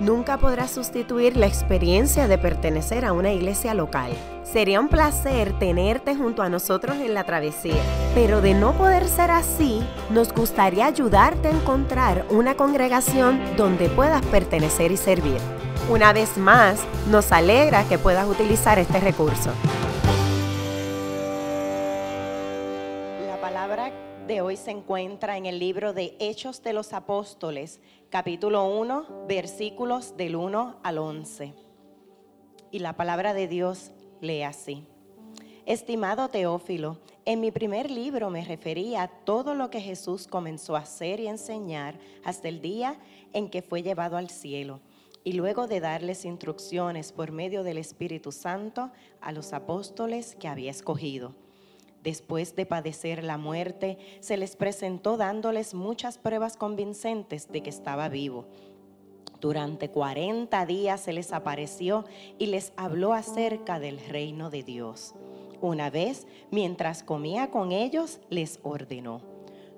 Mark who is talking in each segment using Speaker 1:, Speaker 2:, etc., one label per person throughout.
Speaker 1: nunca podrá sustituir la experiencia de pertenecer a una iglesia local. Sería un placer tenerte junto a nosotros en la travesía, pero de no poder ser así, nos gustaría ayudarte a encontrar una congregación donde puedas pertenecer y servir. Una vez más, nos alegra que puedas utilizar este recurso. La palabra de hoy se encuentra en el libro de Hechos de los Apóstoles, capítulo 1, versículos del 1 al 11. Y la palabra de Dios lee así. Estimado Teófilo, en mi primer libro me refería a todo lo que Jesús comenzó a hacer y enseñar hasta el día en que fue llevado al cielo, y luego de darles instrucciones por medio del Espíritu Santo a los apóstoles que había escogido. Después de padecer la muerte, se les presentó dándoles muchas pruebas convincentes de que estaba vivo. Durante 40 días se les apareció y les habló acerca del reino de Dios. Una vez, mientras comía con ellos, les ordenó,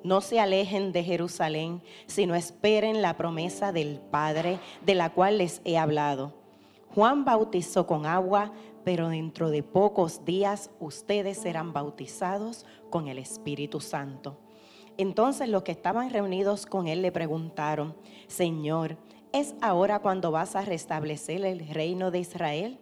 Speaker 1: no se alejen de Jerusalén, sino esperen la promesa del Padre de la cual les he hablado. Juan bautizó con agua, pero dentro de pocos días ustedes serán bautizados con el Espíritu Santo. Entonces los que estaban reunidos con él le preguntaron, Señor, ¿es ahora cuando vas a restablecer el reino de Israel?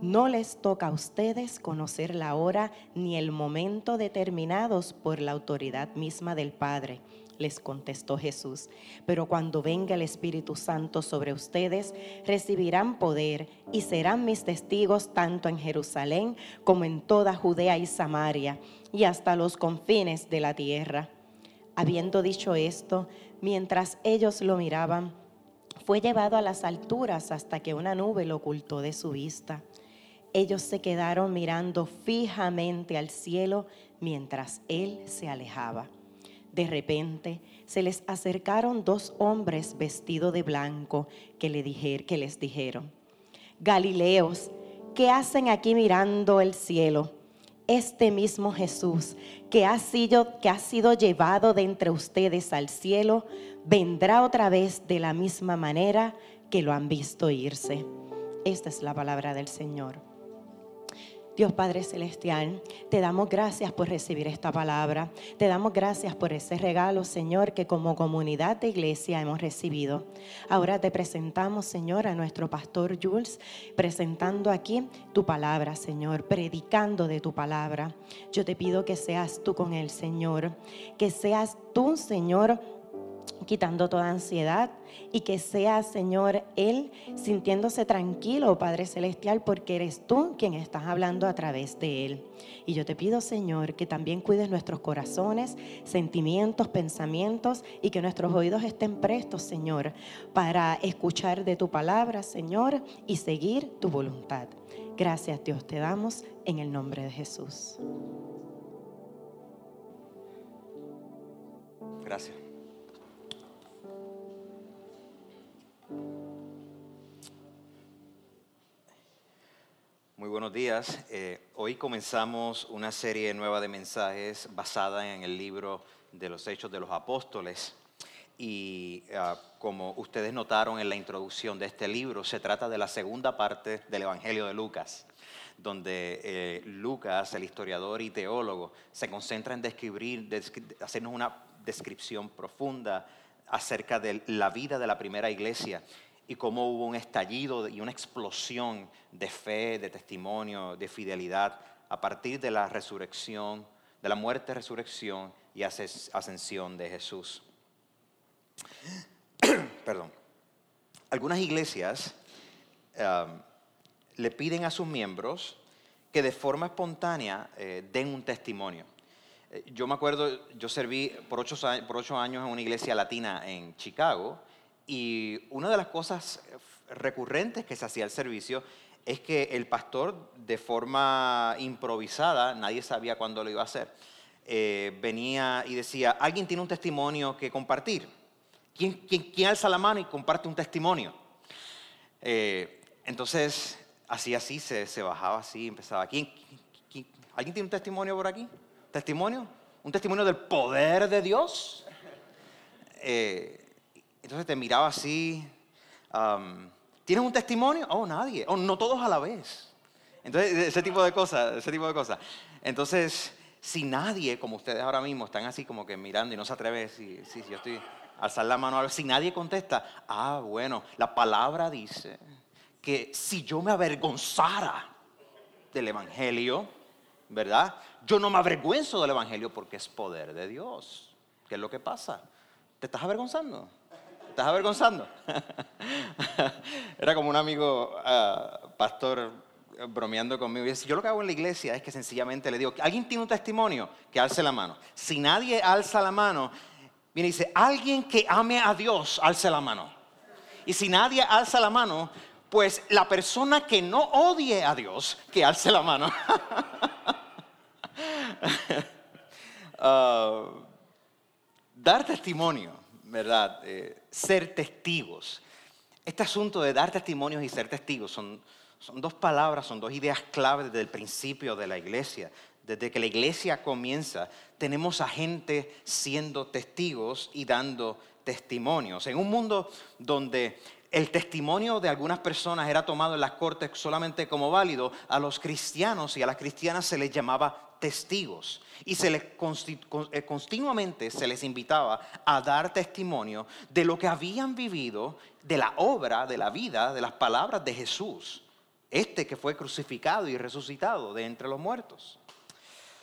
Speaker 1: No les toca a ustedes conocer la hora ni el momento determinados por la autoridad misma del Padre les contestó Jesús. Pero cuando venga el Espíritu Santo sobre ustedes, recibirán poder y serán mis testigos tanto en Jerusalén como en toda Judea y Samaria y hasta los confines de la tierra. Habiendo dicho esto, mientras ellos lo miraban, fue llevado a las alturas hasta que una nube lo ocultó de su vista. Ellos se quedaron mirando fijamente al cielo mientras él se alejaba. De repente se les acercaron dos hombres vestidos de blanco que, le que les dijeron, Galileos, ¿qué hacen aquí mirando el cielo? Este mismo Jesús que ha, sido, que ha sido llevado de entre ustedes al cielo, vendrá otra vez de la misma manera que lo han visto irse. Esta es la palabra del Señor. Dios Padre Celestial, te damos gracias por recibir esta palabra. Te damos gracias por ese regalo, Señor, que como comunidad de iglesia hemos recibido. Ahora te presentamos, Señor, a nuestro pastor Jules, presentando aquí tu palabra, Señor, predicando de tu palabra. Yo te pido que seas tú con él, Señor, que seas tú, Señor, quitando toda ansiedad y que sea, Señor, Él sintiéndose tranquilo, Padre Celestial, porque eres tú quien estás hablando a través de Él. Y yo te pido, Señor, que también cuides nuestros corazones, sentimientos, pensamientos y que nuestros oídos estén prestos, Señor, para escuchar de tu palabra, Señor, y seguir tu voluntad. Gracias, Dios, te damos en el nombre de Jesús.
Speaker 2: Gracias. Muy buenos días. Eh, hoy comenzamos una serie nueva de mensajes basada en el libro de los Hechos de los Apóstoles. Y ah, como ustedes notaron en la introducción de este libro, se trata de la segunda parte del Evangelio de Lucas, donde eh, Lucas, el historiador y teólogo, se concentra en describir, hacernos una descripción profunda acerca de la vida de la primera iglesia y cómo hubo un estallido y una explosión de fe, de testimonio, de fidelidad a partir de la resurrección, de la muerte, resurrección y ascensión de Jesús. Perdón. Algunas iglesias um, le piden a sus miembros que de forma espontánea eh, den un testimonio. Eh, yo me acuerdo, yo serví por ocho, años en una iglesia latina en Chicago y una de las cosas recurrentes que se hacía al servicio es que el pastor, de forma improvisada, nadie sabía cuándo lo iba a hacer, eh, venía y decía, alguien tiene un testimonio que compartir. ¿Quién, quién, alza la mano y comparte un testimonio? Eh, entonces, así, así, se, se, bajaba así, empezaba. ¿Quién, alguien tiene un testimonio por aquí? ¿Testimonio? ¿Un testimonio del poder de Dios? Eh, entonces te miraba así. ¿Tienes un testimonio? Oh, nadie. Oh, no todos a la vez. Entonces, ese tipo de cosas, ese tipo de cosas. Entonces, si nadie, como ustedes ahora mismo, están así como que mirando y no se atreve, si, si, yo estoy alzar la mano, si nadie contesta, ah, bueno, la palabra dice que si yo me avergonzara del Evangelio, ¿verdad? Yo no me avergüenzo del Evangelio porque es poder de Dios. ¿Qué es lo que pasa? ¿Te estás avergonzando? ¿Te estás avergonzando? Era como un amigo, ah, pastor, bromeando conmigo y yo lo que hago en la iglesia es que sencillamente le digo, ¿alguien tiene un testimonio? Que alce la mano. Si nadie alza la mano, viene y dice, alguien que ame a Dios, alce la mano. Y si nadie alza la mano, pues la persona que no odie a Dios, que alce la mano. Ah, dar testimonio, ¿verdad? Ser testigos. Este asunto de dar testimonios y ser testigos son, son dos palabras, son dos ideas claves desde el principio de la iglesia. Desde que la iglesia comienza, tenemos a gente siendo testigos y dando testimonios. En un mundo donde el testimonio de algunas personas era tomado en las cortes solamente como válido, a los cristianos y a las cristianas se les llamaba testigos y eh, continuamente se les invitaba a dar testimonio de lo que habían vivido, de la obra, de la vida, de las palabras de Jesús este que fue crucificado y resucitado de entre los muertos.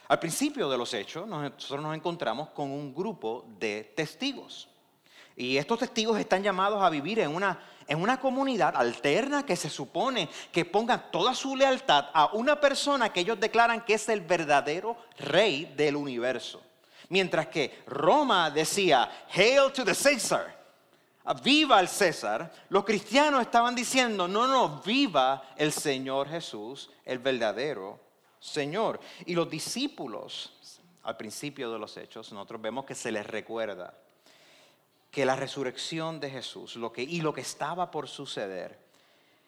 Speaker 2: Al principio de los hechos, nosotros nos encontramos con un grupo de testigos. Y estos testigos están llamados a vivir en una, en una comunidad alterna que se supone que pongan toda su lealtad a una persona que ellos declaran que es el verdadero rey del universo. Mientras que Roma decía, Hail to the Caesar, viva el César, los cristianos estaban diciendo, no, no, viva el Señor Jesús, el verdadero Señor. Y los discípulos, al principio de los hechos, nosotros vemos que se les recuerda que la resurrección de Jesús y lo que estaba por suceder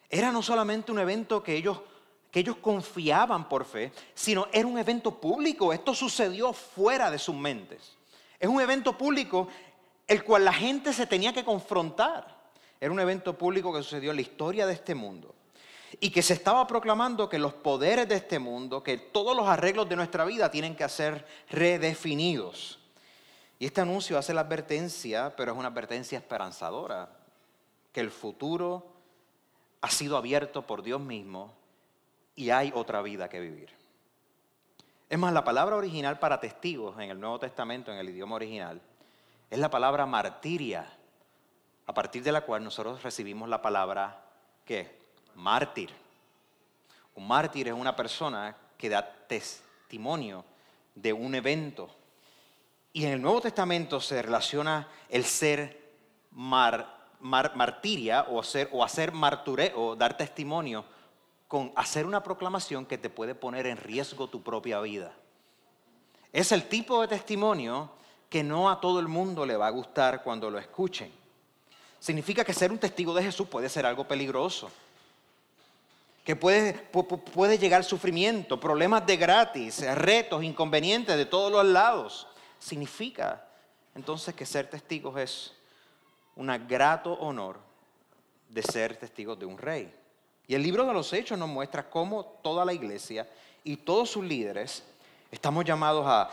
Speaker 2: era no solamente un evento que ellos, que ellos confiaban por fe, sino era un evento público. Esto sucedió fuera de sus mentes. Es un evento público el cual la gente se tenía que confrontar. Era un evento público que sucedió en la historia de este mundo y que se estaba proclamando que los poderes de este mundo, que todos los arreglos de nuestra vida tienen que ser redefinidos. Y este anuncio hace la advertencia, pero es una advertencia esperanzadora, que el futuro ha sido abierto por Dios mismo y hay otra vida que vivir. Es más, la palabra original para testigos en el Nuevo Testamento, en el idioma original, es la palabra martiria, a partir de la cual nosotros recibimos la palabra, ¿qué? Mártir. Un mártir es una persona que da testimonio de un evento. Y en el Nuevo Testamento se relaciona el ser martiria o hacer, o hacer dar testimonio, con hacer una proclamación que te puede poner en riesgo tu propia vida. Es el tipo de testimonio que no a todo el mundo le va a gustar cuando lo escuchen. Significa que ser un testigo de Jesús puede ser algo peligroso. Que puede, puede llegar sufrimiento, problemas de gratis, retos, inconvenientes de todos los lados. Significa entonces que ser testigos es un grato honor de ser testigos de un rey. Y el libro de los Hechos nos muestra cómo toda la iglesia y todos sus líderes estamos llamados a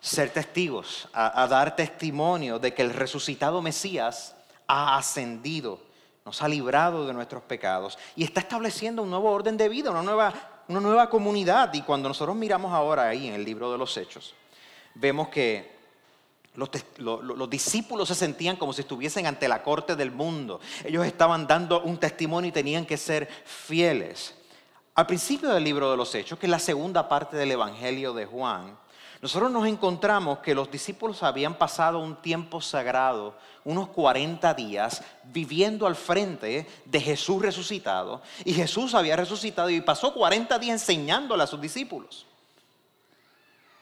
Speaker 2: ser testigos, a, dar testimonio de que el resucitado Mesías ha ascendido, nos ha librado de nuestros pecados y está estableciendo un nuevo orden de vida, una nueva, una nueva comunidad. Y cuando nosotros miramos ahora ahí en el libro de los Hechos, vemos que los, los, discípulos se sentían como si estuviesen ante la corte del mundo. Ellos estaban dando un testimonio y tenían que ser fieles. Al principio del libro de los Hechos, que es la segunda parte del Evangelio de Juan, nosotros nos encontramos que los discípulos habían pasado un tiempo sagrado, unos 40 días, viviendo al frente de Jesús resucitado. Y Jesús había resucitado y pasó 40 días enseñándole a sus discípulos.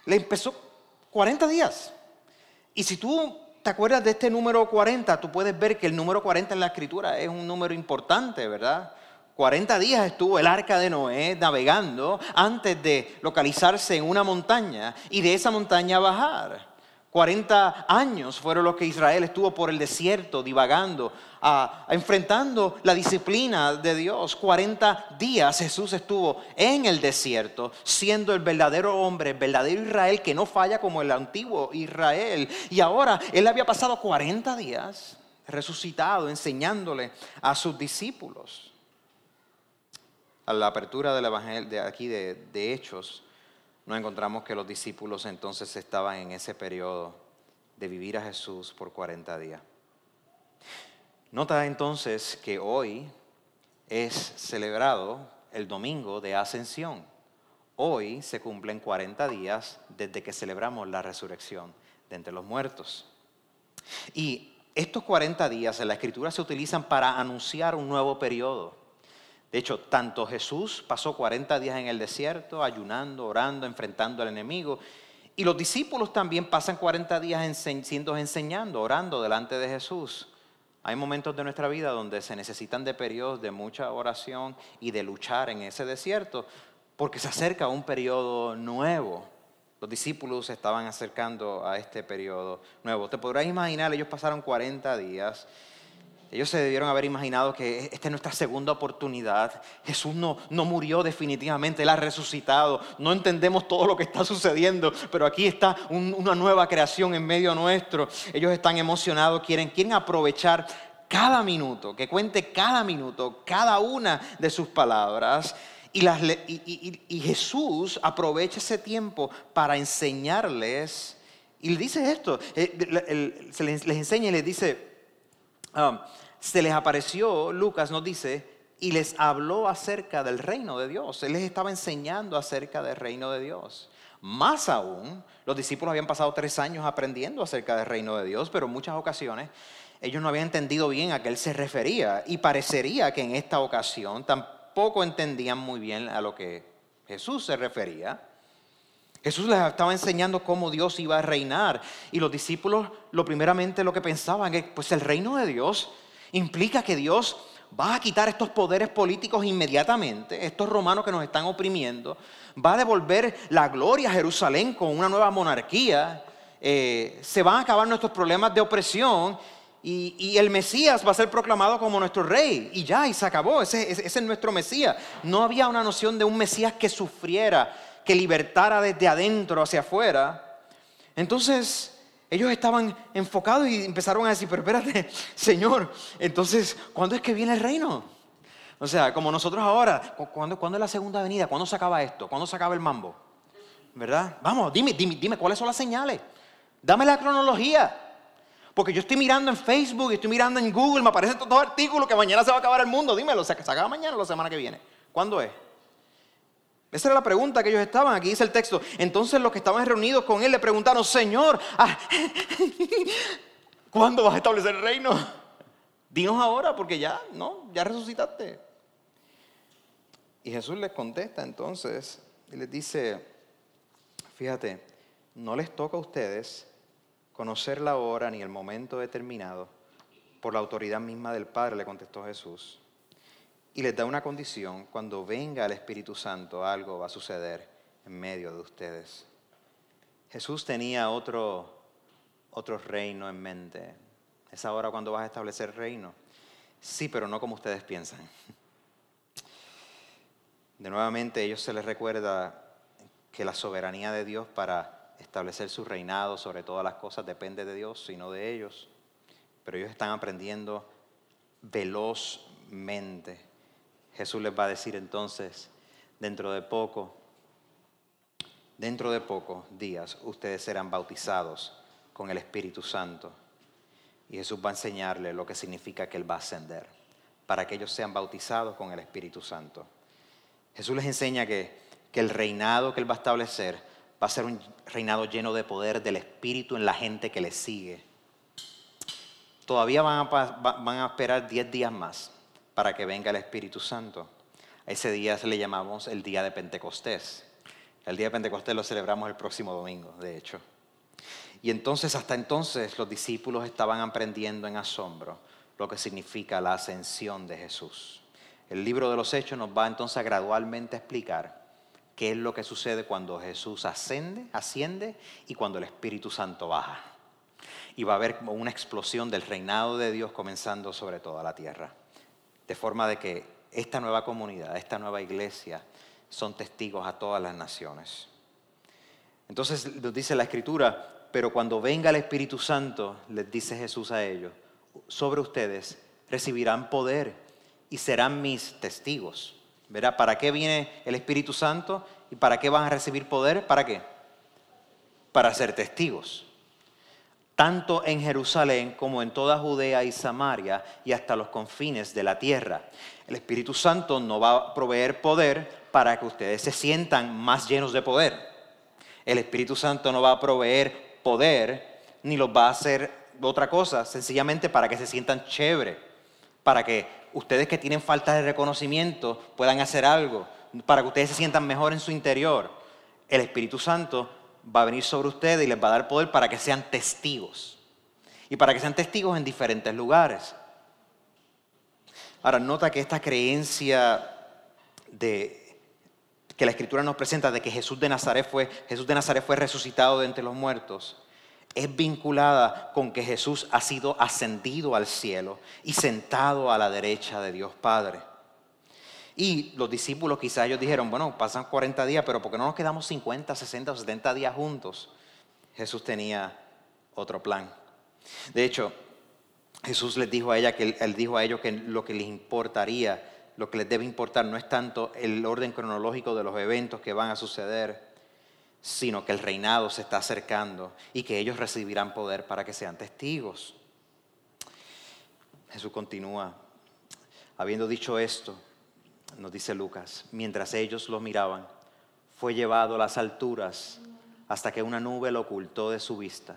Speaker 2: Le empezó 40 días. Y si tú ¿Te acuerdas de este número 40? Tú puedes ver que el número 40 en la escritura es un número importante, ¿verdad? 40 días estuvo el arca de Noé navegando antes de localizarse en una montaña y de esa montaña bajar. 40 años fueron los que Israel estuvo por el desierto divagando, enfrentando la disciplina de Dios. 40 días Jesús estuvo en el desierto, siendo el verdadero hombre, el verdadero Israel que no falla como el antiguo Israel. Y ahora él había pasado 40 días resucitado, enseñándole a sus discípulos a la apertura del Evangelio de aquí de Hechos, nos encontramos que los discípulos entonces estaban en ese periodo de vivir a Jesús por 40 días. Nota entonces que hoy es celebrado el domingo de ascensión. Hoy se cumplen 40 días desde que celebramos la resurrección de entre los muertos. Y estos 40 días en la escritura se utilizan para anunciar un nuevo periodo. De hecho, tanto Jesús pasó 40 días en el desierto, ayunando, orando, enfrentando al enemigo, y los discípulos también pasan 40 días siendo enseñando, orando delante de Jesús. Hay momentos de nuestra vida donde se necesitan de periodos de mucha oración y de luchar en ese desierto, porque se acerca un periodo nuevo. Los discípulos estaban acercando a este periodo nuevo. Te podrás imaginar, ellos pasaron 40 días ellos se debieron haber imaginado que esta es nuestra segunda oportunidad. Jesús no, no murió definitivamente, Él ha resucitado. No entendemos todo lo que está sucediendo, pero aquí está una nueva creación en medio nuestro. Ellos están emocionados, quieren, quieren aprovechar cada minuto, que cuente cada minuto, cada una de sus palabras. Y, las, Jesús aprovecha ese tiempo para enseñarles. Y le dice esto, eh, les, enseña y les dice, um, se les apareció, Lucas nos dice, y les habló acerca del reino de Dios. Él les estaba enseñando acerca del reino de Dios. Más aún, los discípulos habían pasado tres años aprendiendo acerca del reino de Dios, pero en muchas ocasiones ellos no habían entendido bien a qué él se refería y parecería que en esta ocasión tampoco entendían muy bien a lo que Jesús se refería. Jesús les estaba enseñando cómo Dios iba a reinar. Y los discípulos lo primeramente lo que pensaban es, pues el reino de Dios implica que Dios va a quitar estos poderes políticos inmediatamente, estos romanos que nos están oprimiendo, va a devolver la gloria a Jerusalén con una nueva monarquía, eh, se van a acabar nuestros problemas de opresión y, el Mesías va a ser proclamado como nuestro rey. Y ya, y se acabó, ese, ese es nuestro Mesías. No había una noción de un Mesías que sufriera, que libertara desde adentro hacia afuera. Entonces, ellos estaban enfocados y empezaron a decir, pero espérate, Señor, entonces, ¿cuándo es que viene el reino? O sea, como nosotros ahora, ¿cuándo, es la segunda venida? ¿Cuándo se acaba esto? ¿Cuándo se acaba el mambo? ¿Verdad? Vamos, dime, dime, dime, ¿cuáles son las señales? Dame la cronología. Porque yo estoy mirando en Facebook, estoy mirando en Google, me aparecen todos los artículos que mañana se va a acabar el mundo. Dímelo, ¿se acaba mañana o la semana que viene? ¿Cuándo es? Esa era la pregunta que ellos estaban. Aquí dice el texto. Entonces los que estaban reunidos con él le preguntaron, Señor, ah, ¿cuándo vas a establecer el reino? Dinos ahora porque ya, ¿no? Ya resucitaste. Y Jesús les contesta entonces y les dice, fíjate, no les toca a ustedes conocer la hora ni el momento determinado por la autoridad misma del Padre, le contestó Jesús y les da una condición, cuando venga el Espíritu Santo algo va a suceder en medio de ustedes. Jesús tenía otro, otro reino en mente. Es ahora cuando vas a establecer reino. Sí, pero no como ustedes piensan. De nuevamente ellos se les recuerda que la soberanía de Dios para establecer su reinado sobre todas las cosas depende de Dios y no de ellos. Pero ellos están aprendiendo velozmente Jesús les va a decir entonces, dentro de poco, dentro de pocos días, ustedes serán bautizados con el Espíritu Santo. Y Jesús va a enseñarles lo que significa que Él va a ascender, para que ellos sean bautizados con el Espíritu Santo. Jesús les enseña que, que el reinado que Él va a establecer va a ser un reinado lleno de poder del Espíritu en la gente que le sigue. Todavía van a, van a esperar 10 días más para que venga el Espíritu Santo. ese día se le llamamos el día de Pentecostés. El día de Pentecostés lo celebramos el próximo domingo, de hecho. Y entonces, hasta entonces, los discípulos estaban aprendiendo en asombro lo que significa la ascensión de Jesús. El libro de los Hechos nos va entonces a gradualmente explicar qué es lo que sucede cuando Jesús asciende, asciende y cuando el Espíritu Santo baja. Y va a haber una explosión del reinado de Dios comenzando sobre toda la tierra. De forma de que esta nueva comunidad, esta nueva iglesia, son testigos a todas las naciones. Entonces nos dice la Escritura, pero cuando venga el Espíritu Santo, les dice Jesús a ellos, sobre ustedes recibirán poder y serán mis testigos. ¿Verá? ¿Para qué viene el Espíritu Santo? ¿Y para qué van a recibir poder? ¿Para qué? Para ser testigos. Tanto en Jerusalén como en toda Judea y Samaria y hasta los confines de la tierra. El Espíritu Santo no va a proveer poder para que ustedes se sientan más llenos de poder. El Espíritu Santo no va a proveer poder ni los va a hacer otra cosa, sencillamente para que se sientan chévere, para que ustedes que tienen falta de reconocimiento puedan hacer algo, para que ustedes se sientan mejor en su interior. El Espíritu Santo va a venir sobre ustedes y les va a dar poder para que sean testigos. Y para que sean testigos en diferentes lugares. Ahora, nota que esta creencia de que la escritura nos presenta de que Jesús de Nazaret fue Jesús de Nazaret fue resucitado de entre los muertos es vinculada con que Jesús ha sido ascendido al cielo y sentado a la derecha de Dios Padre. Y los discípulos quizás ellos dijeron, bueno, pasan 40 días, pero ¿por qué no nos quedamos 50, 60 o 70 días juntos? Jesús tenía otro plan. De hecho, Jesús les dijo a ella que dijo a ellos que lo que les importaría, lo que les debe importar no es tanto el orden cronológico de los eventos que van a suceder, sino que el reinado se está acercando y que ellos recibirán poder para que sean testigos. Jesús continúa, habiendo dicho esto, nos dice Lucas, mientras ellos lo miraban, fue llevado a las alturas hasta que una nube lo ocultó de su vista.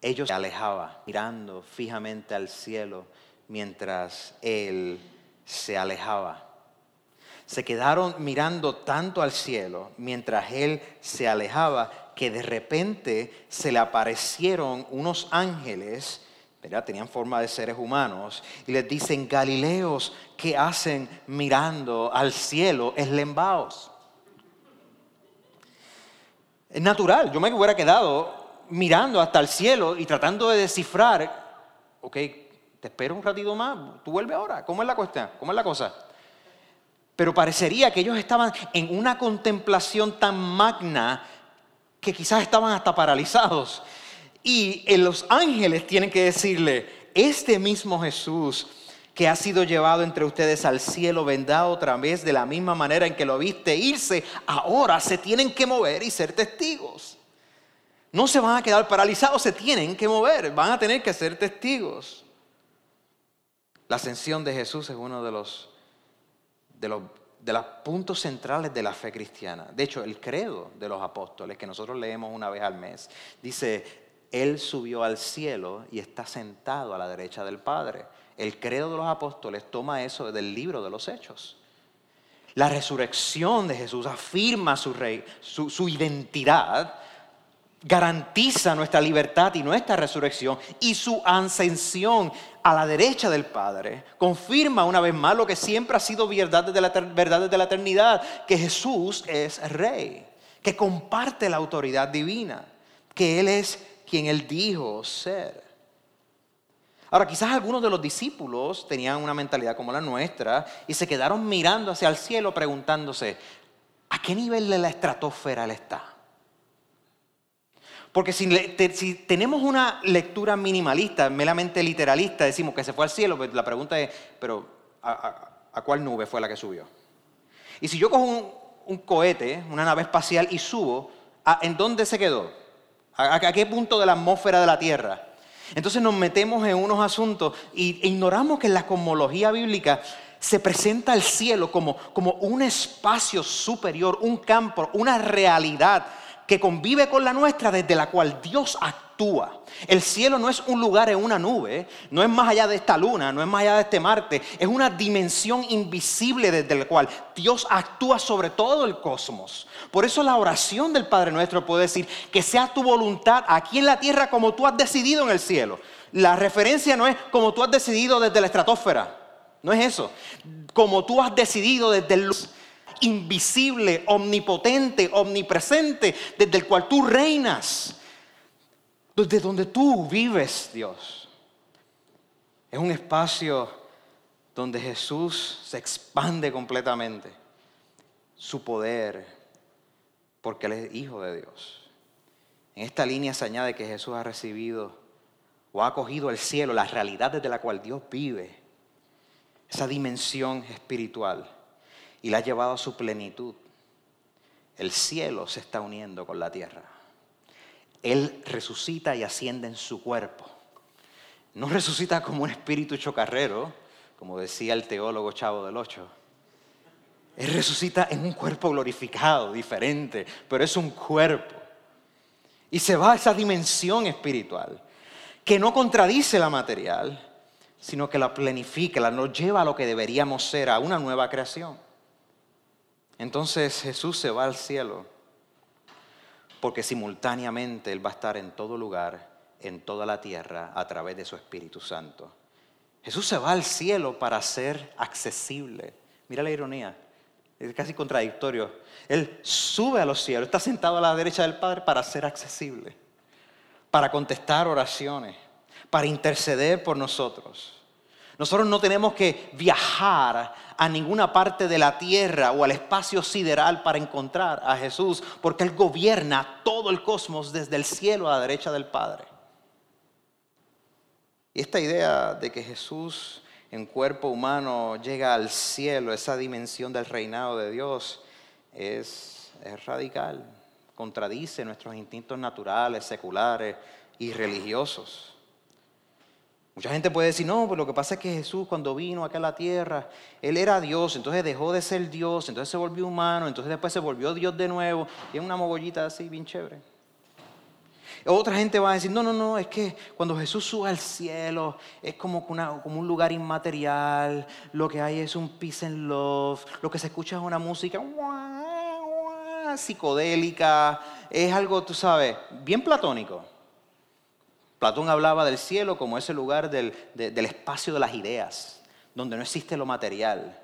Speaker 2: Ellos se alejaban, mirando fijamente al cielo mientras él se alejaba se quedaron mirando tanto al cielo mientras él se alejaba que de repente se le aparecieron unos ángeles, tenían forma de seres humanos, y les dicen, Galileos, ¿qué hacen mirando al cielo? Es lembaos. Es natural, yo me hubiera quedado mirando hasta el cielo y tratando de descifrar, ok, te espero un ratito más, tú vuelve ahora, ¿cómo es la cuestión? ¿Cómo es la cosa? Pero parecería que ellos estaban en una contemplación tan magna que quizás estaban hasta paralizados. Y los ángeles tienen que decirle, este mismo Jesús que ha sido llevado entre ustedes al cielo, vendrá otra vez de la misma manera en que lo viste irse, ahora se tienen que mover y ser testigos. No se van a quedar paralizados, se tienen que mover, van a tener que ser testigos. La ascensión de Jesús es uno de los de los, de los puntos centrales de la fe cristiana. De hecho, el credo de los apóstoles, que nosotros leemos una vez al mes, dice, Él subió al cielo y está sentado a la derecha del Padre. El credo de los apóstoles toma eso del libro de los Hechos. La resurrección de Jesús afirma su, rey, su, su identidad garantiza nuestra libertad y nuestra resurrección y su ascensión a la derecha del Padre confirma una vez más lo que siempre ha sido verdad desde la, verdad desde la eternidad, que Jesús es rey, que comparte la autoridad divina, que Él es quien Él dijo ser. Ahora, quizás algunos de los discípulos tenían una mentalidad como la nuestra y se quedaron mirando hacia el cielo preguntándose, ¿a qué nivel de la estratosfera Él está? Porque si, tenemos una lectura minimalista, meramente literalista, decimos que se fue al cielo, pues la pregunta es, pero ¿a, cuál nube fue la que subió? Y si yo cojo un, cohete, una nave espacial y subo, ¿en dónde se quedó? ¿A, qué punto de la atmósfera de la Tierra? Entonces nos metemos en unos asuntos e ignoramos que en la cosmología bíblica se presenta el cielo como, como un espacio superior, un campo, una realidad que convive con la nuestra, desde la cual Dios actúa El cielo no es un lugar en una nube, no es más allá de esta luna, no es más allá de este Marte, es una dimensión invisible desde la cual Dios actúa sobre todo el cosmos. Por eso la oración del Padre Nuestro puede decir que sea tu voluntad aquí en la tierra como tú has decidido en el cielo. La referencia no es como tú has decidido desde la estratosfera, no es eso. Como tú has decidido desde el invisible, omnipotente, omnipresente, desde el cual tú reinas, desde donde tú vives, Dios. Es un espacio donde Jesús se expande completamente, su poder, porque Él es hijo de Dios. En esta línea se añade que Jesús ha recibido o ha acogido el cielo, la realidad desde la cual Dios vive, esa dimensión espiritual y la ha llevado a su plenitud. El cielo se está uniendo con la tierra. Él resucita y asciende en su cuerpo. No resucita como un espíritu chocarrero, como decía el teólogo Chavo del Ocho. Él resucita en un cuerpo glorificado, diferente, pero es un cuerpo. Y se va a esa dimensión espiritual que no contradice la material, sino que la planifica, la nos lleva a lo que deberíamos ser, a una nueva creación. Entonces Jesús se va al cielo porque simultáneamente Él va a estar en todo lugar, en toda la tierra, a través de su Espíritu Santo. Jesús se va al cielo para ser accesible. Mira la ironía, es casi contradictorio. Él sube a los cielos, está sentado a la derecha del Padre para ser accesible, para contestar oraciones, para interceder por nosotros. Nosotros no tenemos que viajar a ninguna parte de la tierra o al espacio sideral para encontrar a Jesús, porque Él gobierna todo el cosmos desde el cielo a la derecha del Padre. Y esta idea de que Jesús en cuerpo humano llega al cielo, esa dimensión del reinado de Dios, es, es radical, contradice nuestros instintos naturales, seculares y religiosos. Mucha gente puede decir, no, pues lo que pasa es que Jesús cuando vino acá a la tierra, Él era Dios, entonces dejó de ser Dios, entonces se volvió humano, entonces después se volvió Dios de nuevo, y es una mogollita así, bien chévere. Otra gente va a decir, no, no, no, es que cuando Jesús sube al cielo es como, como un lugar inmaterial, lo que hay es un peace and love, lo que se escucha es una música psicodélica, es algo, tú sabes, bien platónico. Platón hablaba del cielo como ese lugar del, espacio de las ideas, donde no existe lo material.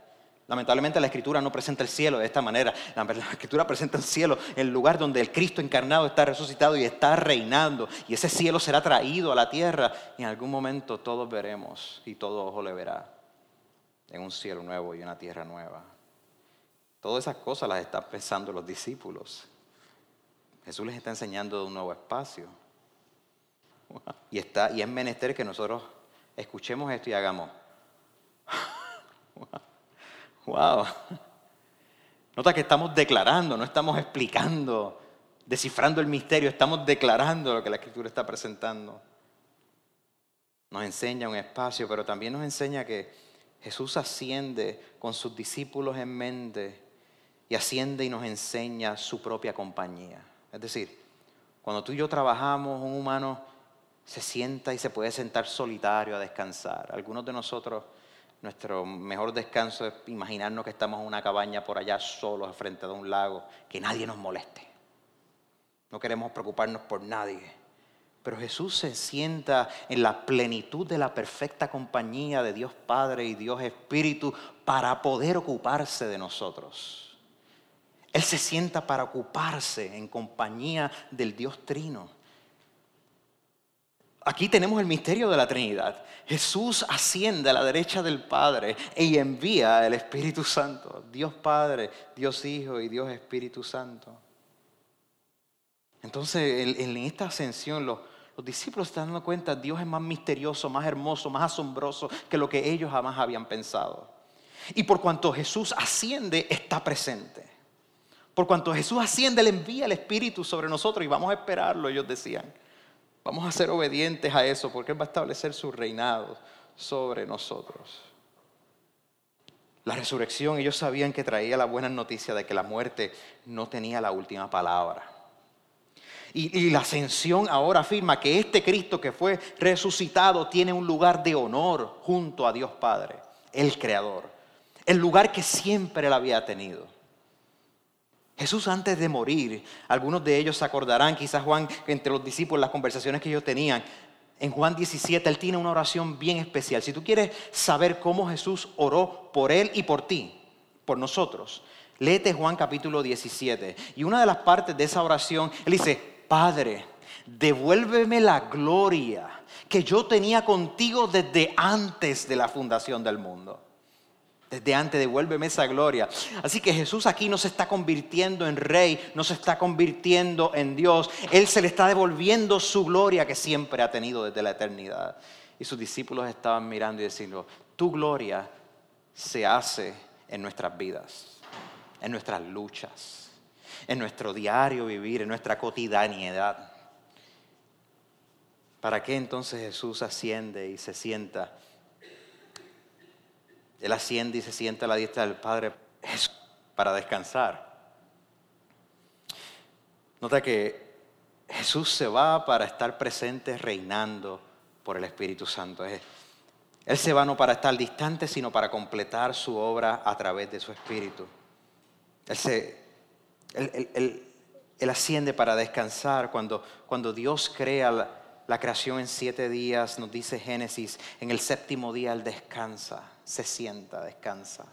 Speaker 2: Lamentablemente la escritura no presenta el cielo de esta manera. La, escritura presenta el cielo, el lugar donde el Cristo encarnado está resucitado y está reinando. Y ese cielo será traído a la tierra y en algún momento todos veremos y todo ojo le verá en un cielo nuevo y una tierra nueva. Todas esas cosas las están pensando los discípulos. Jesús les está enseñando de un nuevo espacio. Y, está, y es menester que nosotros escuchemos esto y hagamos. Wow. Nota que estamos declarando, no estamos explicando, descifrando el misterio, estamos declarando lo que la Escritura está presentando. Nos enseña un espacio, pero también nos enseña que Jesús asciende con sus discípulos en mente y asciende y nos enseña su propia compañía. Es decir, cuando tú y yo trabajamos, un humano se sienta y se puede sentar solitario a descansar. Algunos de nosotros, nuestro mejor descanso es imaginarnos que estamos en una cabaña por allá solos frente de un lago, que nadie nos moleste. No queremos preocuparnos por nadie. Pero Jesús se sienta en la plenitud de la perfecta compañía de Dios Padre y Dios Espíritu para poder ocuparse de nosotros. Él se sienta para ocuparse en compañía del Dios Trino. Aquí tenemos el misterio de la Trinidad. Jesús asciende a la derecha del Padre y envía el Espíritu Santo. Dios Padre, Dios Hijo y Dios Espíritu Santo. Entonces, en esta ascensión, los, los discípulos están dando cuenta, Dios es más misterioso, más hermoso, más asombroso que lo que ellos jamás habían pensado. Y por cuanto Jesús asciende, está presente. Por cuanto Jesús asciende, Él envía el Espíritu sobre nosotros y vamos a esperarlo, ellos decían. Vamos a ser obedientes a eso porque Él va a establecer su reinado sobre nosotros. La resurrección, ellos sabían que traía la buena noticia de que la muerte no tenía la última palabra. Y, la ascensión ahora afirma que este Cristo que fue resucitado tiene un lugar de honor junto a Dios Padre, el Creador. El lugar que siempre él había tenido. Jesús antes de morir, algunos de ellos se acordarán, quizás Juan, entre los discípulos, las conversaciones que ellos tenían, en Juan 17 él tiene una oración bien especial. Si tú quieres saber cómo Jesús oró por él y por ti, por nosotros, léete Juan capítulo 17. Y una de las partes de esa oración, él dice, Padre, devuélveme la gloria que yo tenía contigo desde antes de la fundación del mundo. Desde antes, devuélveme esa gloria. Así que Jesús aquí no se está convirtiendo en rey, no se está convirtiendo en Dios. Él se le está devolviendo su gloria que siempre ha tenido desde la eternidad. Y sus discípulos estaban mirando y diciendo, tu gloria se hace en nuestras vidas, en nuestras luchas en nuestro diario vivir, en nuestra cotidianidad. ¿Para qué entonces Jesús asciende y se sienta? Él asciende y se sienta a la diestra del Padre es para descansar. Nota que Jesús se va para estar presente reinando por el Espíritu Santo. Él se va no para estar distante, sino para completar su obra a través de su Espíritu. Él se, él, asciende para descansar. Cuando, cuando Dios crea la, la, creación en siete días, nos dice Génesis, en el séptimo día Él descansa, se sienta, descansa.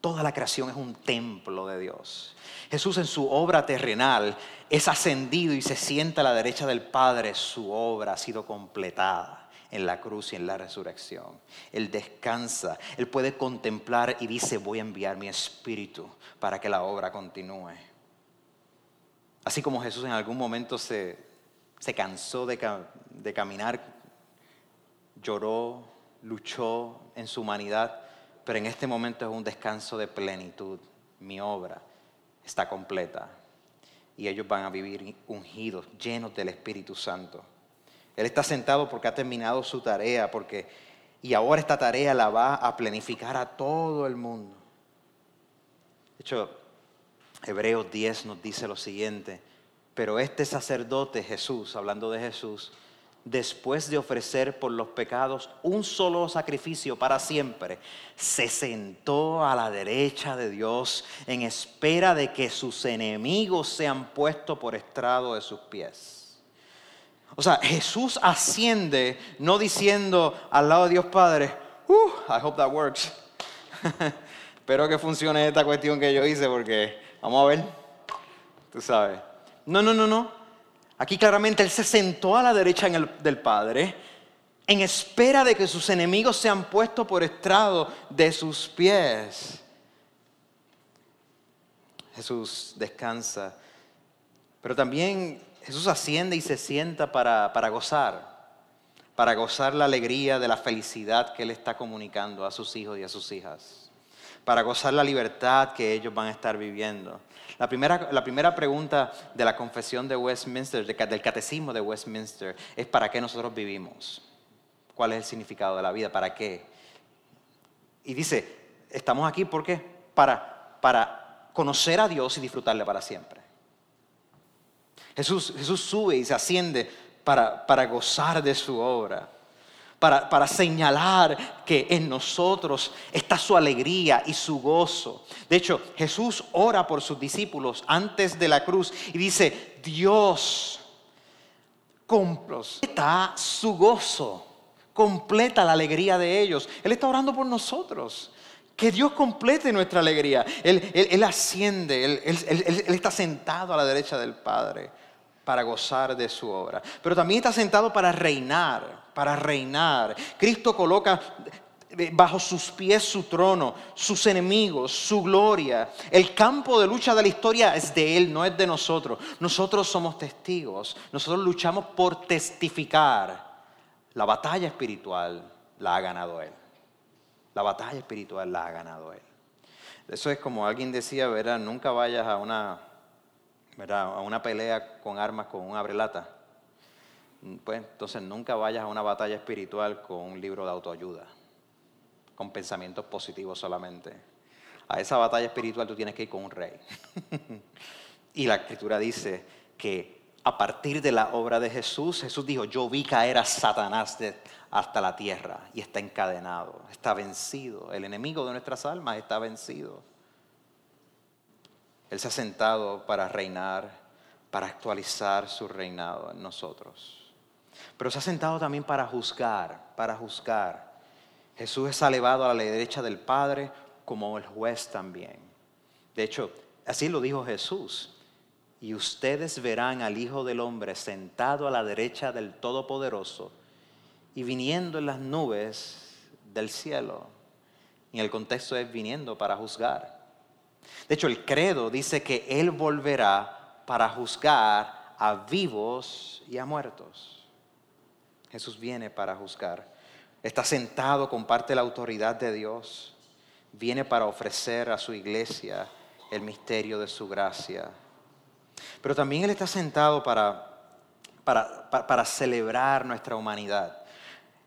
Speaker 2: Toda la creación es un templo de Dios. Jesús en su obra terrenal es ascendido y se sienta a la derecha del Padre. Su obra ha sido completada en la cruz y en la resurrección. Él descansa, Él puede contemplar y dice, voy a enviar mi espíritu para que la obra continúe. Así como Jesús en algún momento se, cansó de, de caminar, lloró, luchó en su humanidad, pero en este momento es un descanso de plenitud. Mi obra está completa y ellos van a vivir ungidos, llenos del Espíritu Santo. Él está sentado porque ha terminado su tarea, porque y ahora esta tarea la va a planificar a todo el mundo. De hecho, Hebreos 10 nos dice lo siguiente, pero este sacerdote Jesús, hablando de Jesús, después de ofrecer por los pecados un solo sacrificio para siempre, se sentó a la derecha de Dios en espera de que sus enemigos sean puestos por estrado de sus pies. O sea, Jesús asciende no diciendo al lado de Dios Padre, uh, I hope that works. Espero que funcione esta cuestión que yo hice porque Vamos a ver. Tú sabes. No, no, no, no. Aquí claramente Él se sentó a la derecha del Padre en espera de que sus enemigos sean puestos por estrado de sus pies. Jesús descansa. Pero también Jesús asciende y se sienta para, para gozar, para gozar la alegría de la felicidad que Él está comunicando a sus hijos y a sus hijas para gozar la libertad que ellos van a estar viviendo. La primera, la primera pregunta de la confesión de Westminster, del catecismo de Westminster, es ¿para qué nosotros vivimos? ¿Cuál es el significado de la vida? ¿Para qué? Y dice, estamos aquí ¿por qué? Para, para conocer a Dios y disfrutarle para siempre. Jesús, Jesús sube y se asciende para, para gozar de su obra para, señalar que en nosotros está su alegría y su gozo. De hecho, Jesús ora por sus discípulos antes de la cruz y dice, Dios completa su gozo, completa la alegría de ellos. Él está orando por nosotros. Que Dios complete nuestra alegría. Él, asciende, él, él está sentado a la derecha del Padre para gozar de su obra. Pero también está sentado para reinar, para reinar. Cristo coloca bajo sus pies su trono, sus enemigos, su gloria. El campo de lucha de la historia es de Él, no es de nosotros. Nosotros somos testigos. Nosotros luchamos por testificar. La batalla espiritual la ha ganado Él. La batalla espiritual la ha ganado Él. Eso es como alguien decía, ¿verdad? Nunca vayas a una a una pelea con armas con un abrelata, pues entonces nunca vayas a una batalla espiritual con un libro de autoayuda, con pensamientos positivos solamente. A esa batalla espiritual tú tienes que ir con un rey. y la escritura dice que a partir de la obra de Jesús, Jesús dijo, yo vi caer a Satanás hasta la tierra y está encadenado, está vencido. El enemigo de nuestras almas está vencido. Él se ha sentado para reinar, para actualizar su reinado en nosotros. Pero se ha sentado también para juzgar, para juzgar. Jesús es elevado a la derecha del Padre como el juez también. De hecho, así lo dijo Jesús y ustedes verán al Hijo del Hombre sentado a la derecha del Todopoderoso y viniendo en las nubes del cielo. Y el contexto es viniendo para juzgar. De hecho, el credo dice que Él volverá para juzgar a vivos y a muertos. Jesús viene para juzgar. Está sentado, comparte la autoridad de Dios. Viene para ofrecer a su iglesia el misterio de su gracia pero también Él está sentado para, para, celebrar nuestra humanidad.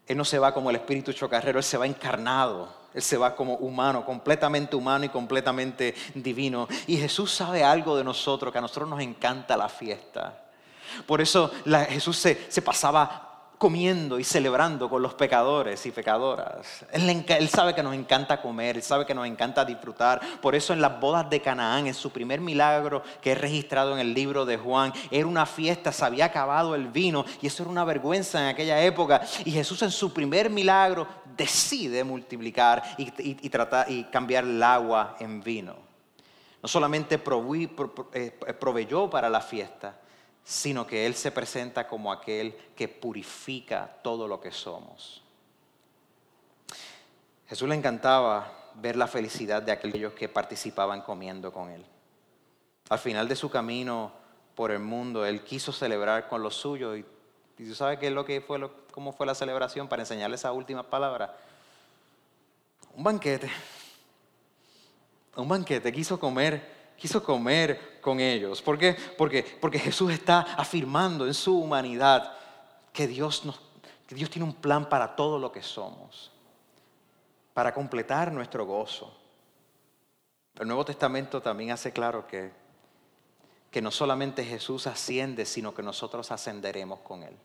Speaker 2: Él no se va como el espíritu chocarrero, Él se va encarnado. Él se va como humano, completamente humano y completamente divino. Y Jesús sabe algo de nosotros, que a nosotros nos encanta la fiesta. Por eso Jesús se, se pasaba comiendo y celebrando con los pecadores y pecadoras. Él, sabe que nos encanta comer, él sabe que nos encanta disfrutar. Por eso en las bodas de Canaán, en su primer milagro que es registrado en el libro de Juan, era una fiesta, se había acabado el vino y eso era una vergüenza en aquella época. Y Jesús en su primer milagro decide multiplicar y, tratar, y cambiar el agua en vino. No solamente eh, proveyó para la fiesta, sino que Él se presenta como aquel que purifica todo lo que somos. Jesús le encantaba ver la felicidad de aquellos que participaban comiendo con Él. Al final de su camino por el mundo, Él quiso celebrar con los suyos. Y, tú sabes qué es lo que fue, cómo fue la celebración para enseñarle esa última palabra. Un banquete. Un banquete. Quiso comer quiso comer con ellos. ¿Por qué? Porque, porque Jesús está afirmando en su humanidad que Dios, que Dios tiene un plan para todo lo que somos, para completar nuestro gozo. El Nuevo Testamento también hace claro que, que no solamente Jesús asciende, sino que nosotros ascenderemos con Él.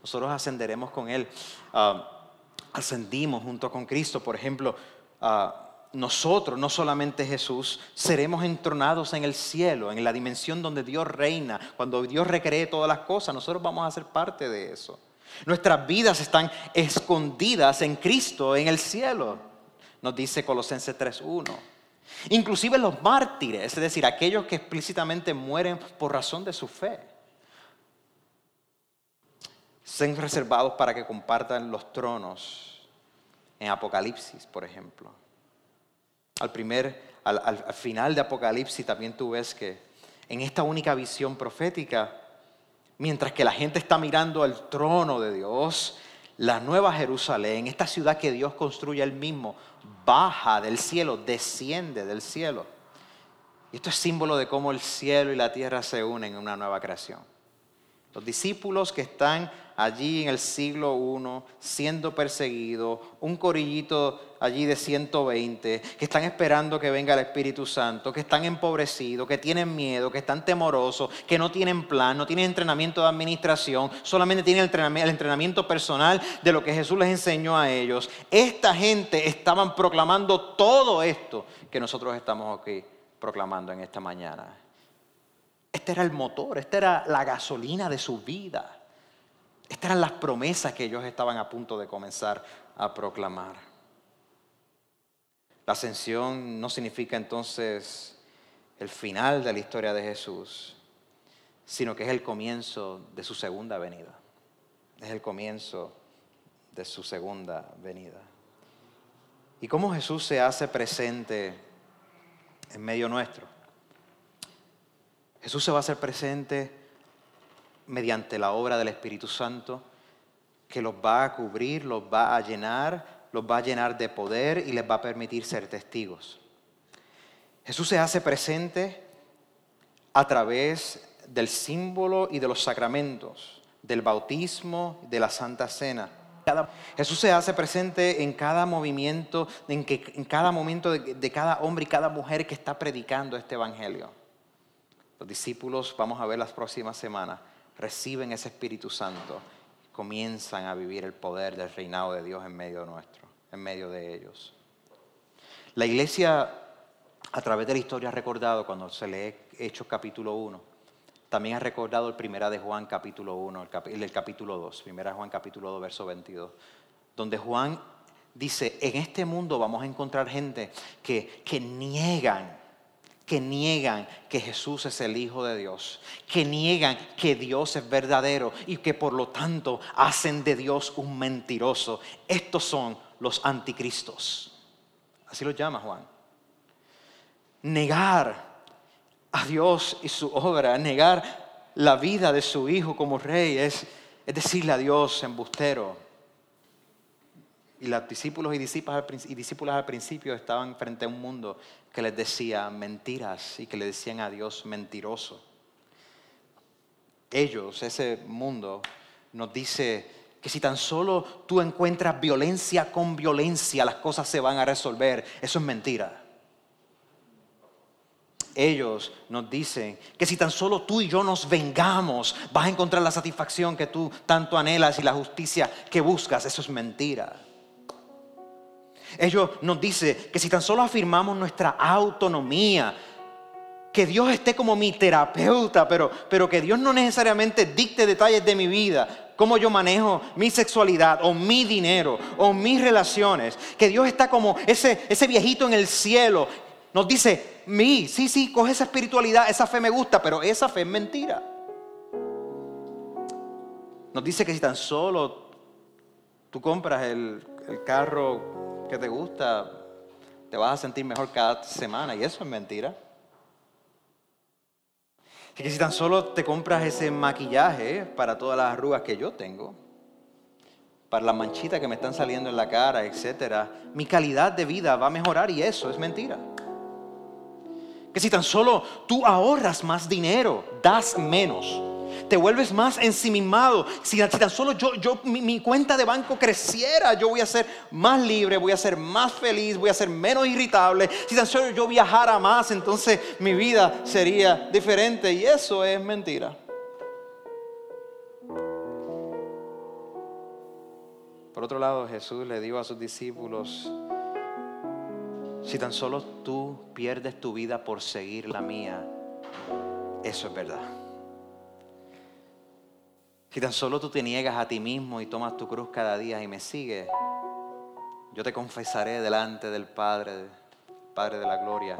Speaker 2: Nosotros ascenderemos con Él. Ah, ascendimos junto con Cristo. Por ejemplo, uh, nosotros, no solamente Jesús, seremos entronados en el cielo, en la dimensión donde Dios reina. Cuando Dios recree todas las cosas, nosotros vamos a ser parte de eso. Nuestras vidas están escondidas en Cristo, en el cielo, nos dice Colosenses 3.1. Inclusive los mártires, es decir, aquellos que explícitamente mueren por razón de su fe, son reservados para que compartan los tronos en Apocalipsis, por ejemplo al primer, al, final de Apocalipsis también tú ves que en esta única visión profética, mientras que la gente está mirando al trono de Dios, la nueva Jerusalén, esta ciudad que Dios construye él mismo, baja del cielo, desciende del cielo. Y esto es símbolo de cómo el cielo y la tierra se unen en una nueva creación. Los discípulos que están allí en el siglo I siendo perseguidos, un corillito allí de 120, que están esperando que venga el Espíritu Santo, que están empobrecidos, que tienen miedo, que están temorosos, que no tienen plan, no tienen entrenamiento de administración, solamente tienen el entrenamiento personal de lo que Jesús les enseñó a ellos. Esta gente estaban proclamando todo esto que nosotros estamos aquí proclamando en esta mañana. Este era el motor, esta era la gasolina de su vida. Estas eran las promesas que ellos estaban a punto de comenzar a proclamar. La ascensión no significa entonces el final de la historia de Jesús, sino que es el comienzo de su segunda venida. Es el comienzo de su segunda venida. ¿Y cómo Jesús se hace presente en medio nuestro? Jesús se va a hacer presente mediante la obra del Espíritu Santo que los va a cubrir, los va a llenar, los va a llenar de poder y les va a permitir ser testigos. Jesús se hace presente a través del símbolo y de los sacramentos, del bautismo, de la Santa Cena. Jesús se hace presente en cada movimiento, en, cada momento de cada hombre y cada mujer que está predicando este Evangelio. Los discípulos, vamos a ver las próximas semanas, reciben ese Espíritu Santo, comienzan a vivir el poder del reinado de Dios en medio nuestro, en medio de ellos. La iglesia, a través de la historia, ha recordado, cuando se lee Hechos capítulo 1, también ha recordado el primera de Juan capítulo 1, el, el capítulo 2, primera de Juan capítulo 2, verso 22, donde Juan dice, en este mundo vamos a encontrar gente que, que niegan que niegan que Jesús es el Hijo de Dios, que niegan que Dios es verdadero y que por lo tanto hacen de Dios un mentiroso. Estos son los anticristos. Así lo llama Juan. Negar a Dios y su obra, negar la vida de su Hijo como rey, es, es decirle a Dios embustero. Y los discípulos y discípulas, al principio estaban frente a un mundo que les decía mentiras y que le decían a Dios mentiroso. Ellos, ese mundo, nos dice que si tan solo tú encuentras violencia con violencia, las cosas se van a resolver. Eso es mentira. Ellos nos dicen que si tan solo tú y yo nos vengamos, vas a encontrar la satisfacción que tú tanto anhelas y la justicia que buscas. Eso es mentira. Ellos nos dicen que si tan solo afirmamos nuestra autonomía, que Dios esté como mi terapeuta, pero, pero que Dios no necesariamente dicte detalles de mi vida, cómo yo manejo mi sexualidad o mi dinero o mis relaciones. Que Dios está como ese, ese viejito en el cielo. Nos dice, mi, sí, sí, coge esa espiritualidad, esa fe me gusta, pero esa fe es mentira. Nos dice que si tan solo tú compras el, el carro que te gusta, te vas a sentir mejor cada semana y eso es mentira que si tan solo te compras ese maquillaje para todas las arrugas que yo tengo, para las manchitas que me están saliendo en la cara, etcétera, mi calidad de vida va a mejorar y eso es mentira. Que si tan solo tú ahorras más dinero, das menos te vuelves más ensimismado. Si, tan solo yo, yo mi, cuenta de banco creciera, yo voy a ser más libre, voy a ser más feliz, voy a ser menos irritable. Si tan solo yo viajara más, entonces mi vida sería diferente. Y eso es mentira. Por otro lado, Jesús le dijo a sus discípulos, si tan solo tú pierdes tu vida por seguir la mía, eso es verdad. Si tan solo tú te niegas a ti mismo y tomas tu cruz cada día y me sigues, yo te confesaré delante del Padre, Padre de la Gloria.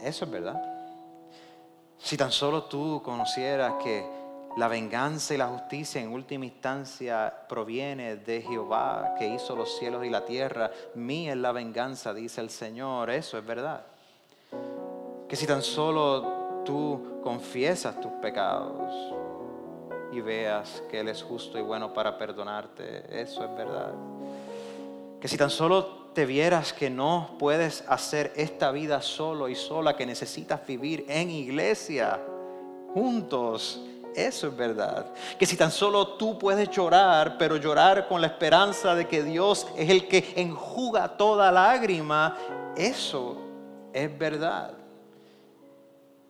Speaker 2: Eso es verdad. Si tan solo tú conocieras que la venganza y la justicia en última instancia proviene de Jehová que hizo los cielos y la tierra, mía es la venganza, dice el Señor, eso es verdad. Que si tan solo tú confiesas tus pecados, y veas que Él es justo y bueno para perdonarte. Eso es verdad. Que si tan solo te vieras que no puedes hacer esta vida solo y sola, que necesitas vivir en iglesia, juntos, eso es verdad. Que si tan solo tú puedes llorar, pero llorar con la esperanza de que Dios es el que enjuga toda lágrima, eso es verdad.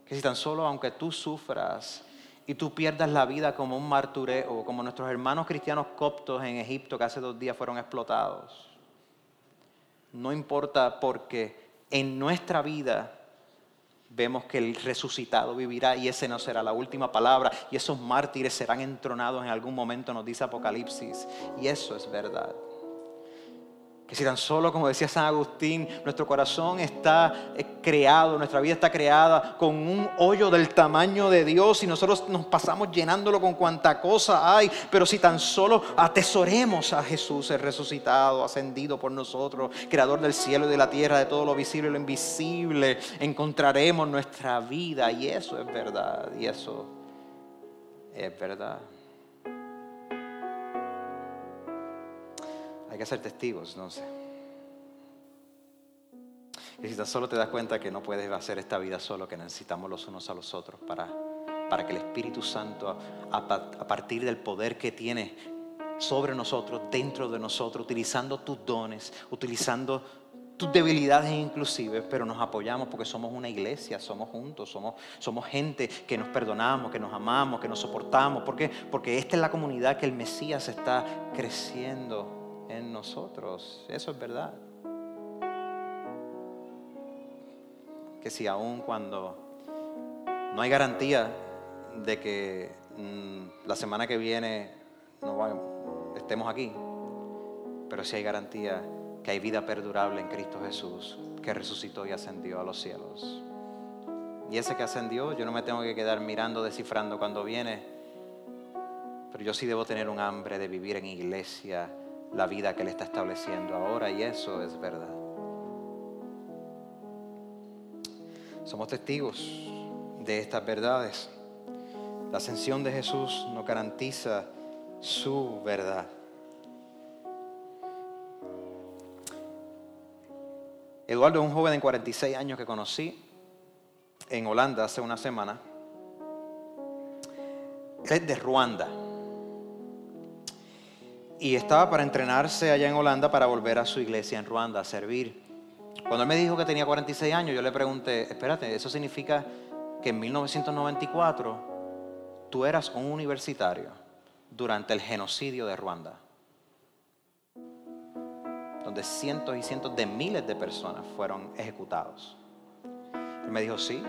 Speaker 2: Que si tan solo aunque tú sufras, y tú pierdas la vida como un martureo, como nuestros hermanos cristianos coptos en Egipto que hace dos días fueron explotados. No importa porque en nuestra vida vemos que el resucitado vivirá y ese no será la última palabra y esos mártires serán entronados en algún momento, nos dice Apocalipsis. Y eso es verdad. Que si tan solo, como decía San Agustín, nuestro corazón está eh, creado, nuestra vida está creada con un hoyo del tamaño de Dios y nosotros nos pasamos llenándolo con cuanta cosa hay, pero si tan solo atesoremos a Jesús, el resucitado, ascendido por nosotros, creador del cielo y de la tierra, de todo lo visible y lo invisible, encontraremos nuestra vida y eso es verdad, y eso es verdad. Que ser testigos, no. Y si tan solo te das cuenta que no puedes hacer esta vida solo, que necesitamos los unos a los otros para, para que el Espíritu Santo, a, partir del poder que tiene sobre nosotros, dentro de nosotros, utilizando tus dones, utilizando tus debilidades inclusive, pero nos apoyamos porque somos una iglesia, somos juntos, somos, somos gente que nos perdonamos, que nos amamos, que nos soportamos. ¿Por qué? Porque esta es la comunidad que el Mesías está creciendo en nosotros. Eso es verdad. Que si aún cuando no hay garantía de que mm, la semana que viene no estemos aquí, pero sí hay garantía que hay vida perdurable en Cristo Jesús, que resucitó y ascendió a los cielos. Y ese que ascendió, yo no me tengo que quedar mirando, descifrando cuando viene, pero yo sí debo tener un hambre de vivir en iglesia la vida que Él está estableciendo ahora, y eso es verdad. Somos testigos de estas verdades. La ascensión de Jesús nos garantiza su verdad. Eduardo es un joven de 46 años que conocí en Holanda hace una semana. Él es de Ruanda. Y estaba para entrenarse allá en Holanda para volver a su iglesia en Ruanda a servir. Cuando él me dijo que tenía 46 años, yo le pregunté, espérate, ¿eso significa que en 1994 tú eras un universitario durante el genocidio de Ruanda? donde cientos y cientos de miles de personas fueron ejecutados. Él me dijo, sí,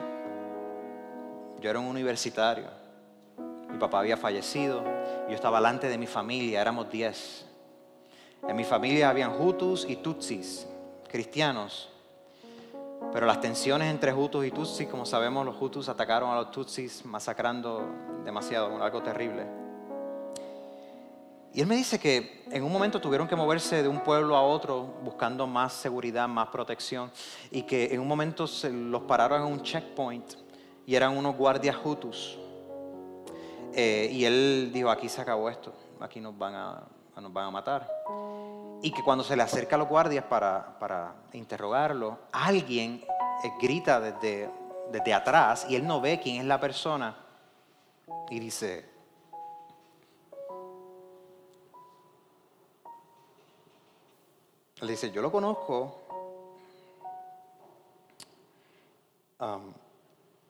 Speaker 2: yo era un universitario, papá había fallecido, yo estaba delante de mi familia, éramos diez. En mi familia habían Hutus y Tutsis, cristianos, pero las tensiones entre Hutus y Tutsis, como sabemos, los Hutus atacaron a los Tutsis masacrando demasiado, algo terrible. Y él me dice que en un momento tuvieron que moverse de un pueblo a otro buscando más seguridad, más protección, y que en un momento se los pararon en un checkpoint y eran unos guardias hutus. Eh, y él dijo, aquí se acabó esto, aquí nos van a, nos van a matar. Y que cuando se le acerca a los guardias para, para interrogarlo, alguien eh, grita desde, desde atrás y él no ve quién es la persona y dice, Él dice, yo lo conozco.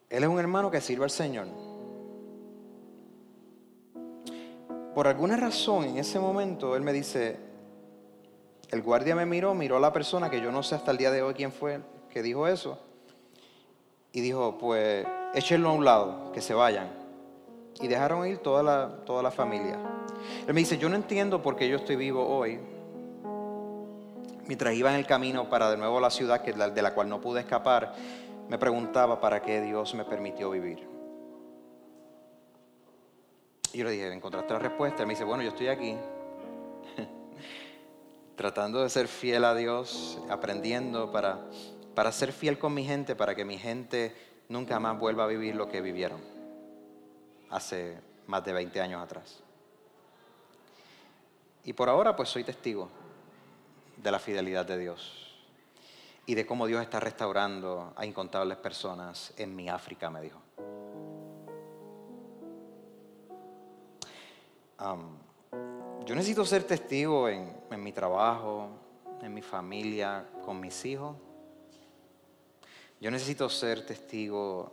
Speaker 2: él es un hermano que sirve al Señor. Por alguna razón, en ese momento, él me dice, el guardia me miró, miró a la persona que yo no sé hasta el día de hoy quién fue que dijo eso. Y dijo, pues échenlo a un lado, que se vayan. Y dejaron ir toda la, toda la familia. Él me dice, yo no entiendo por qué yo estoy vivo hoy, mientras iba en el camino para de nuevo la ciudad de la cual no pude escapar, me preguntaba para qué Dios me permitió vivir. Y yo le dije, ¿encontraste la respuesta? Él me dice, bueno, yo estoy aquí, tratando de ser fiel a Dios, aprendiendo para, para ser fiel con mi gente, para que mi gente nunca más vuelva a vivir lo que vivieron hace más de 20 años atrás. Y por ahora pues soy testigo de la fidelidad de Dios y de cómo Dios está restaurando a incontables personas en mi África, me dijo. Yo necesito ser testigo en, mi trabajo, en mi familia, con mis hijos. Yo necesito ser testigo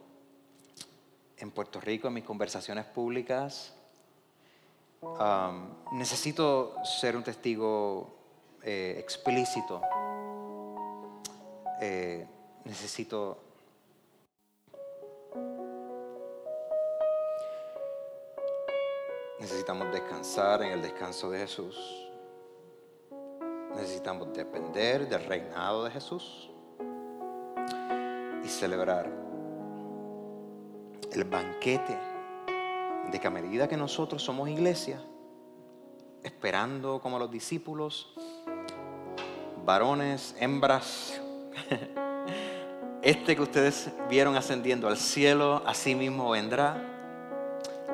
Speaker 2: en Puerto Rico, en mis conversaciones públicas. necesito ser un testigo eh, explícito. Eh, necesito necesitamos descansar en el descanso de Jesús. Necesitamos depender del reinado de Jesús y celebrar el banquete de que a medida que nosotros somos iglesia, esperando como los discípulos, varones, hembras, este que ustedes vieron ascendiendo al cielo, así mismo vendrá.